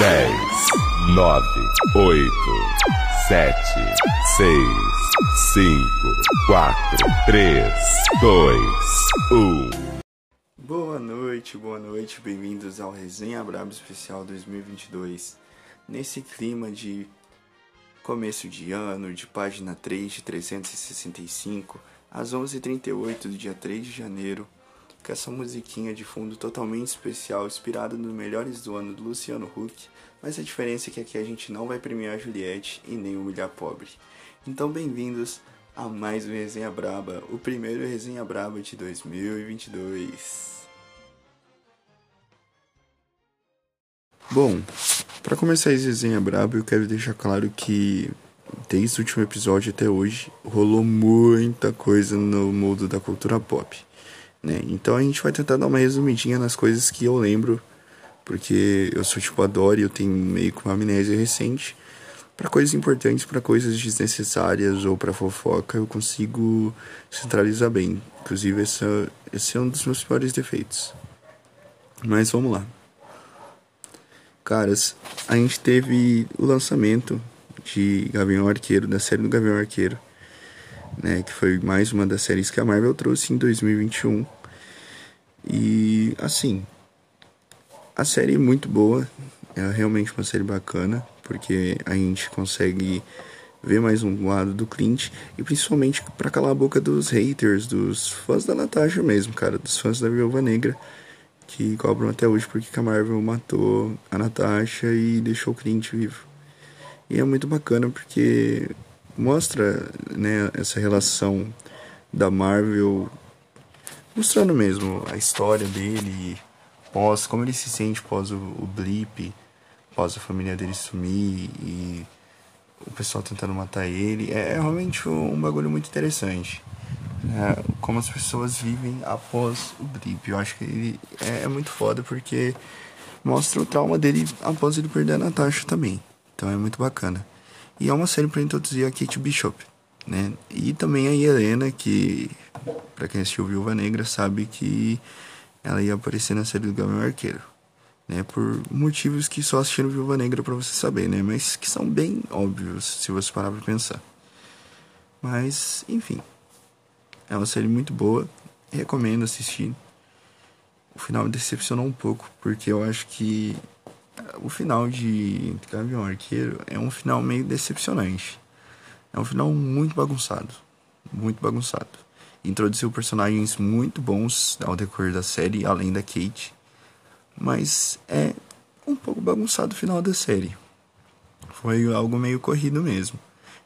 10, 9, 8, 7, 6, 5, 4, 3, 2, 1. Boa noite, boa noite, bem-vindos ao Resenha Brabo Especial 2022. Nesse clima de começo de ano, de página 3 de 365, às 11h38 do dia 3 de janeiro, com essa musiquinha de fundo totalmente especial, inspirada nos melhores do ano do Luciano Huck, mas a diferença é que aqui a gente não vai premiar Juliette e nem humilhar pobre. Então, bem-vindos a mais um Resenha Braba, o primeiro Resenha Braba de 2022. Bom, para começar esse Resenha Braba, eu quero deixar claro que desde o último episódio até hoje rolou muita coisa no mundo da cultura pop. Né? Então a gente vai tentar dar uma resumidinha nas coisas que eu lembro, porque eu sou tipo adoro e eu tenho meio que uma amnésia recente. Para coisas importantes, para coisas desnecessárias ou para fofoca, eu consigo centralizar bem. Inclusive, esse é um dos meus piores defeitos. Mas vamos lá. Caras, a gente teve o lançamento de Gavião Arqueiro, da série do Gavião Arqueiro né, que foi mais uma das séries que a Marvel trouxe em 2021. E assim, a série é muito boa, é realmente uma série bacana, porque a gente consegue ver mais um lado do Clint e principalmente para calar a boca dos haters, dos fãs da Natasha mesmo, cara, dos fãs da Viúva Negra que cobram até hoje porque a Marvel matou a Natasha e deixou o Clint vivo. E é muito bacana porque mostra né, essa relação da Marvel, mostrando mesmo a história dele, pós, como ele se sente pós o, o blip, pós a família dele sumir e o pessoal tentando matar ele. É, é realmente um, um, bagulho muito interessante. É, como as pessoas vivem após o blip. Eu acho que ele é, é muito foda porque mostra o trauma dele após ele perder a Natasha também. Então é muito bacana. E é uma série para introduzir a Kate Bishop, né? E também a Helena, que para quem assistiu Viúva Negra sabe que ela ia aparecer na série do Gavião Arqueiro, né? Por motivos que só assistindo Viúva Negra para você saber, né? Mas que são bem óbvios se você parar para pensar. Mas, enfim, é uma série muito boa, recomendo assistir. O final me decepcionou um pouco, porque eu acho que o final de Gavião Arqueiro é um final meio decepcionante. É um final muito bagunçado. Muito bagunçado. Introduziu personagens muito bons ao decorrer da série, além da Kate. Mas é um pouco bagunçado o final da série. Foi algo meio corrido mesmo.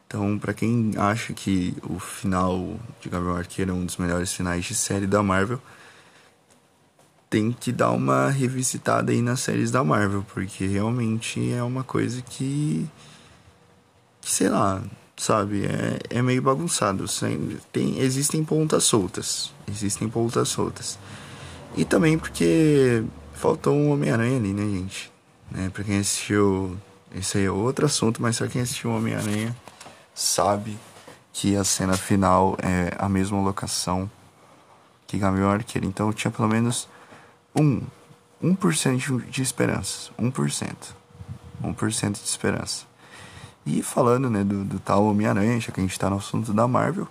Então, para quem acha que o final de Gabriel Arqueiro é um dos melhores finais de série da Marvel, tem que dar uma revisitada aí nas séries da Marvel, porque realmente é uma coisa que, que sei lá, sabe, é, é meio bagunçado. Tem, existem pontas soltas, existem pontas soltas. E também porque faltou um Homem-Aranha ali, né, gente? Né, pra quem assistiu, esse aí é outro assunto, mas pra quem assistiu Homem-Aranha sabe que a cena final é a mesma locação que Gavião Arqueiro. Então tinha pelo menos um, 1% de esperança. 1%. 1% de esperança. E falando né, do, do tal Homem-Aranha, já que a gente está no assunto da Marvel,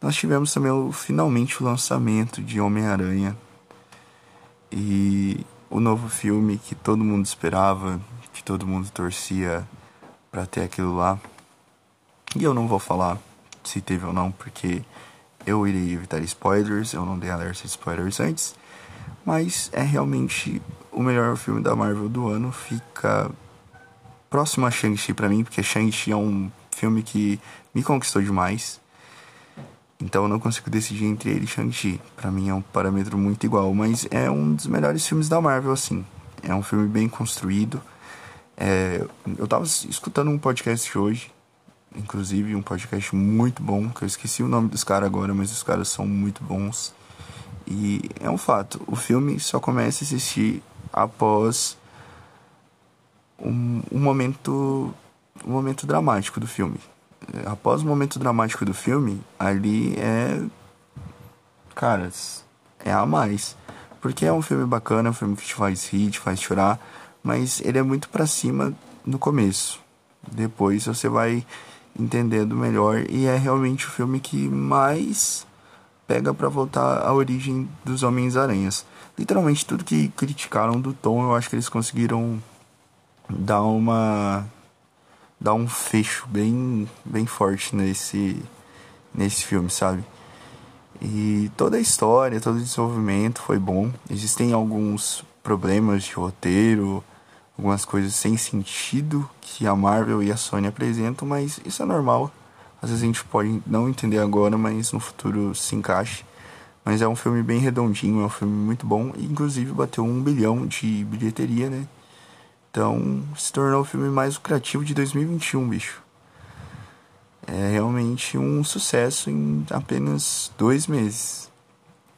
nós tivemos também o, finalmente o lançamento de Homem-Aranha. E o novo filme que todo mundo esperava, que todo mundo torcia para ter aquilo lá. E eu não vou falar se teve ou não, porque eu irei evitar spoilers, eu não dei alerta de spoilers antes. Mas é realmente o melhor filme da Marvel do ano. Fica próximo a Shang-Chi pra mim, porque Shang-Chi é um filme que me conquistou demais. Então eu não consigo decidir entre ele e Shang-Chi. Pra mim é um parâmetro muito igual, mas é um dos melhores filmes da Marvel, assim. É um filme bem construído. É... eu tava escutando um podcast hoje, inclusive um podcast muito bom, que eu esqueci o nome dos caras agora, mas os caras são muito bons. E é um fato, o filme só começa a assistir após um, um momento um momento dramático do filme. Após o momento dramático do filme, ali é caras, é a mais. Porque é um filme bacana, é um filme que te faz rir, te faz chorar, mas ele é muito para cima no começo. Depois você vai entendendo melhor e é realmente o filme que mais pega para voltar à origem dos Homens-Aranhas. Literalmente tudo que criticaram do tom, eu acho que eles conseguiram dar uma dar um fecho bem bem forte nesse nesse filme, sabe? E toda a história, todo o desenvolvimento foi bom. Existem alguns problemas de roteiro, algumas coisas sem sentido que a Marvel e a Sony apresentam, mas isso é normal. Às vezes a gente pode não entender agora, mas no futuro se encaixe. Mas é um filme bem redondinho, é um filme muito bom. E inclusive bateu um bilhão de bilheteria, né? Então se tornou o filme mais lucrativo de 2021, bicho. É realmente um sucesso em apenas dois meses.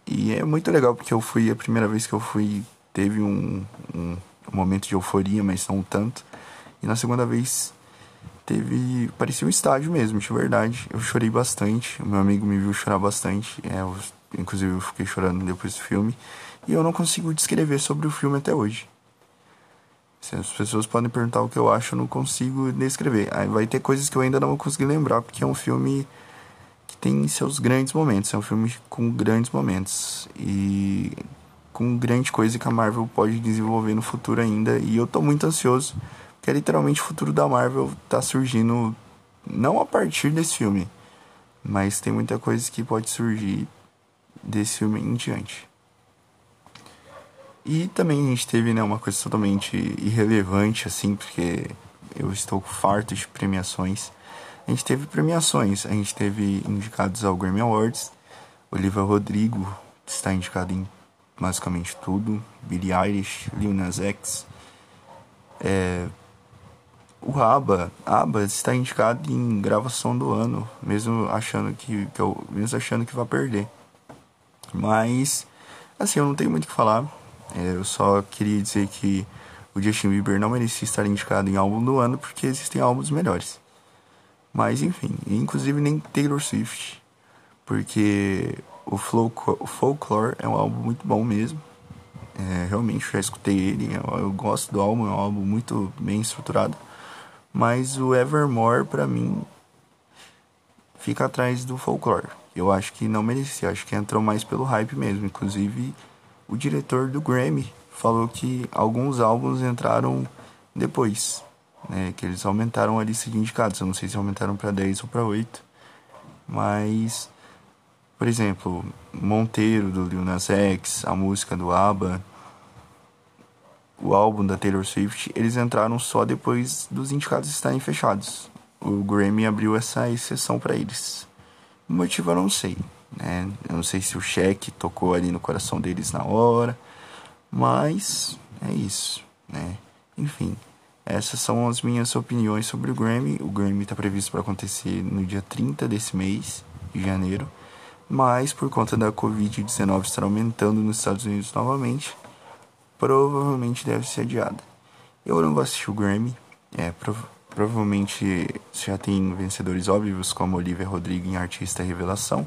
E é muito legal porque eu fui, a primeira vez que eu fui, teve um, um, um momento de euforia, mas não tanto. E na segunda vez teve. parecia um estádio mesmo, de verdade. Eu chorei bastante. O meu amigo me viu chorar bastante. É, eu, inclusive eu fiquei chorando depois do filme. E eu não consigo descrever sobre o filme até hoje. Se as pessoas podem perguntar o que eu acho, eu não consigo descrever. Aí vai ter coisas que eu ainda não vou conseguir lembrar, porque é um filme que tem seus grandes momentos. É um filme com grandes momentos. E com grande coisa que a Marvel pode desenvolver no futuro ainda. E eu tô muito ansioso que é literalmente o futuro da Marvel tá surgindo não a partir desse filme, mas tem muita coisa que pode surgir desse filme em diante. E também a gente teve né, uma coisa totalmente irrelevante, assim, porque eu estou farto de premiações. A gente teve premiações, a gente teve indicados ao Grammy Awards. Olivia Rodrigo está indicado em basicamente tudo. Billie Eilish, Lil Nas X. É, o ABBA, ABBA está indicado em gravação do ano, mesmo achando que, que eu, mesmo achando que vai perder. Mas assim, eu não tenho muito o que falar. É, eu só queria dizer que o Justin Bieber não merecia estar indicado em álbum do ano porque existem álbuns melhores. Mas enfim, inclusive nem Taylor Swift, porque o, Flow, o Folklore é um álbum muito bom mesmo. É, realmente já escutei ele, eu, eu gosto do álbum, é um álbum muito bem estruturado. Mas o Evermore, para mim, fica atrás do Folklore. Eu acho que não merecia, acho que entrou mais pelo hype mesmo. Inclusive, o diretor do Grammy falou que alguns álbuns entraram depois, né? Que eles aumentaram a lista de indicados. Eu não sei se aumentaram para 10 ou para 8. Mas, por exemplo, Monteiro do Lil Nas X, a música do ABBA o álbum da Taylor Swift, eles entraram só depois dos indicados estarem fechados. O Grammy abriu essa exceção para eles. O motivo eu não sei, né? Eu não sei se o cheque tocou ali no coração deles na hora, mas é isso, né? Enfim, essas são as minhas opiniões sobre o Grammy. O Grammy está previsto para acontecer no dia 30 desse mês de janeiro, mas por conta da Covid-19 estar aumentando nos Estados Unidos novamente, provavelmente deve ser adiada. Eu não vou assistir o Grammy, é, prov provavelmente já tem vencedores óbvios como Olivia Rodrigo em Artista Revelação,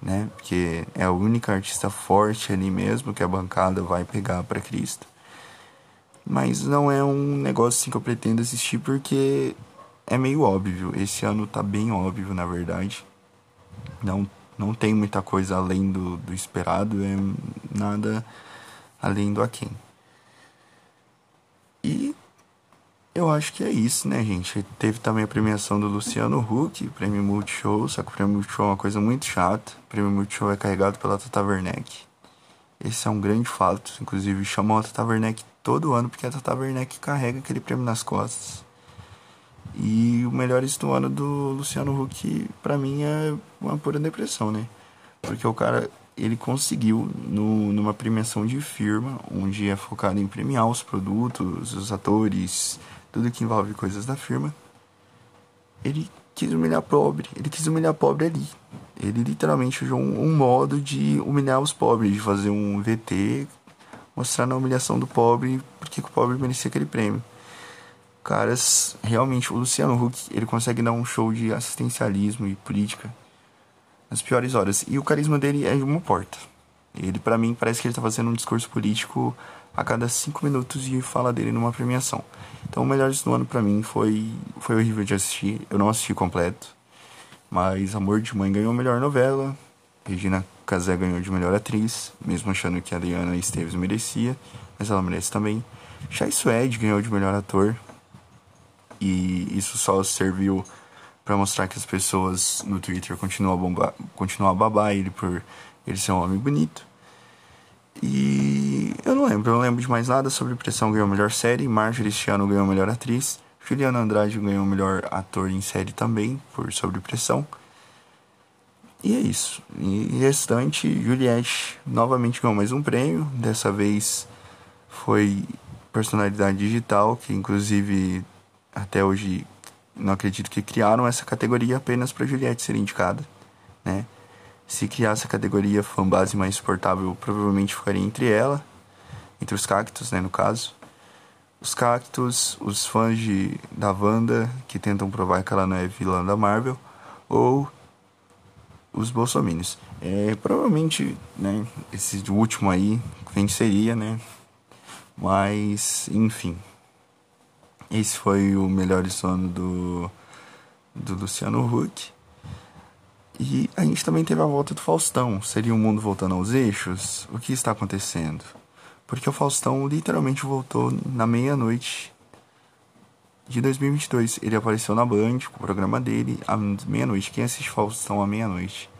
né? Porque é a única artista forte ali mesmo que a bancada vai pegar para Cristo. Mas não é um negócio assim que eu pretendo assistir porque é meio óbvio. Esse ano tá bem óbvio, na verdade. Não, não tem muita coisa além do, do esperado, é nada além do Aken. E eu acho que é isso, né, gente? Teve também a premiação do Luciano Huck, prêmio Multishow, só que o prêmio Multishow é uma coisa muito chata. O prêmio Multishow é carregado pela Tata Werneck. Esse é um grande fato. Inclusive, chamam a Tata Werneck todo ano, porque a Tata Werneck carrega aquele prêmio nas costas. E o melhor do ano do Luciano Huck, pra mim, é uma pura depressão, né? Porque o cara ele conseguiu, no, numa premiação de firma, onde é focado em premiar os produtos, os atores, tudo que envolve coisas da firma, ele quis humilhar pobre. Ele quis humilhar pobre ali. Ele literalmente usou um, um modo de humilhar os pobres, de fazer um VT mostrando a humilhação do pobre, porque o pobre merecia aquele prêmio. Caras, realmente, o Luciano Huck, ele consegue dar um show de assistencialismo e política nas piores horas. E o carisma dele é uma porta. Ele, para mim, parece que ele tá fazendo um discurso político a cada cinco minutos e fala dele numa premiação. Então, o melhor do ano para mim foi, foi horrível de assistir. Eu não assisti completo. Mas Amor de Mãe ganhou melhor novela. Regina Casé ganhou de melhor atriz, mesmo achando que a Adriana Esteves merecia, mas ela merece também. Chai Suede ganhou de melhor ator. E isso só serviu para mostrar que as pessoas no Twitter continuam a, bombar, continuam a babar ele por ele ser um homem bonito. E eu não lembro, eu não lembro de mais nada sobre Pressão ganhou a melhor série, Marjorie este ano ganhou a melhor atriz, Juliana Andrade ganhou o melhor ator em série também, por Sobre Pressão. E é isso. E restante, Juliette novamente ganhou mais um prêmio. Dessa vez foi personalidade digital, que inclusive até hoje não acredito que criaram essa categoria apenas para Juliette ser indicada, né? Se criasse a categoria fanbase mais suportável, provavelmente ficaria entre ela, entre os cactos, né, no caso. Os cactos, os fãs de, da Wanda, que tentam provar que ela não é vilã da Marvel, ou os bolsominions. É, provavelmente, né, esse último aí venceria, né? Mas, enfim. Esse foi o melhor sono do, do Luciano Huck. E a gente também teve a volta do Faustão. Seria o mundo voltando aos eixos? O que está acontecendo? Porque o Faustão literalmente voltou na meia-noite de 2022. Ele apareceu na Band com o programa dele à meia-noite. Quem assiste Faustão à meia-noite?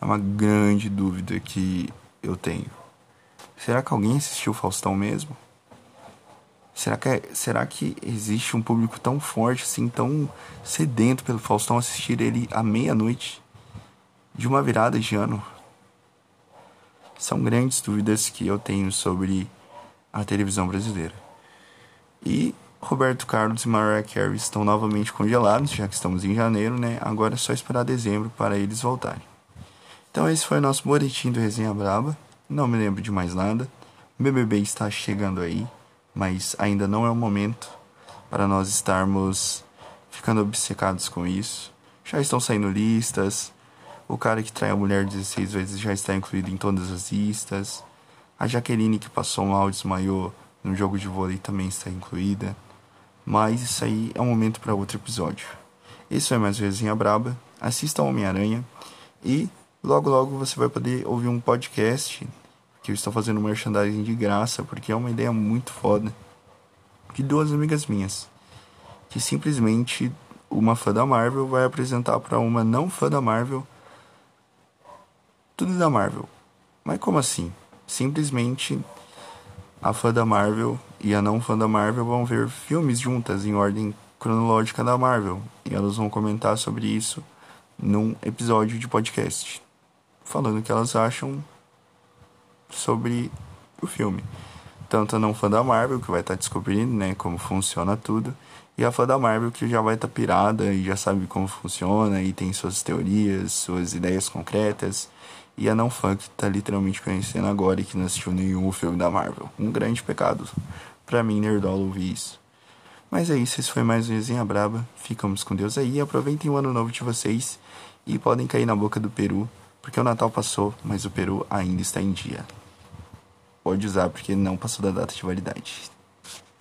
É uma grande dúvida que eu tenho. Será que alguém assistiu Faustão mesmo? Será que, é, será que existe um público tão forte, assim, tão sedento pelo Faustão assistir ele à meia-noite? de uma virada de ano? São grandes dúvidas que eu tenho sobre a televisão brasileira. E Roberto Carlos e Mariah Carey estão novamente congelados, já que estamos em janeiro, né? Agora é só esperar dezembro para eles voltarem. Então esse foi o nosso boletim do Resenha Braba. Não me lembro de mais nada. O BBB está chegando aí, mas ainda não é o momento para nós estarmos ficando obcecados com isso. Já estão saindo listas, o cara que trai a mulher 16 vezes já está incluído em todas as listas. A Jaqueline que passou mal desmaiou no jogo de vôlei também está incluída. Mas isso aí é um momento para outro episódio. Esse é mais Resenha Braba. Assista Homem-Aranha. E logo logo você vai poder ouvir um podcast que eu estou fazendo merchandising de graça, porque é uma ideia muito foda. De duas amigas minhas. Que simplesmente uma fã da Marvel vai apresentar para uma não fã da Marvel tudo da Marvel. Mas como assim? Simplesmente a fã da Marvel e a não fã da Marvel vão ver filmes juntas em ordem cronológica da Marvel e elas vão comentar sobre isso num episódio de podcast, falando o que elas acham sobre o filme. Tanto a não fã da Marvel, que vai estar tá descobrindo né, como funciona tudo, e a fã da Marvel, que já vai estar tá pirada e já sabe como funciona e tem suas teorias, suas ideias concretas e a não fã que tá literalmente conhecendo agora e que não assistiu nenhum filme da Marvel. Um grande pecado. Pra mim, Nerdola, ouvir isso. Mas é isso, esse foi mais um Resenha Braba. Ficamos com Deus aí. Aproveitem o ano novo de vocês e podem cair na boca do Peru, porque o Natal passou, mas o Peru ainda está em dia. Pode usar porque não passou da data de validade.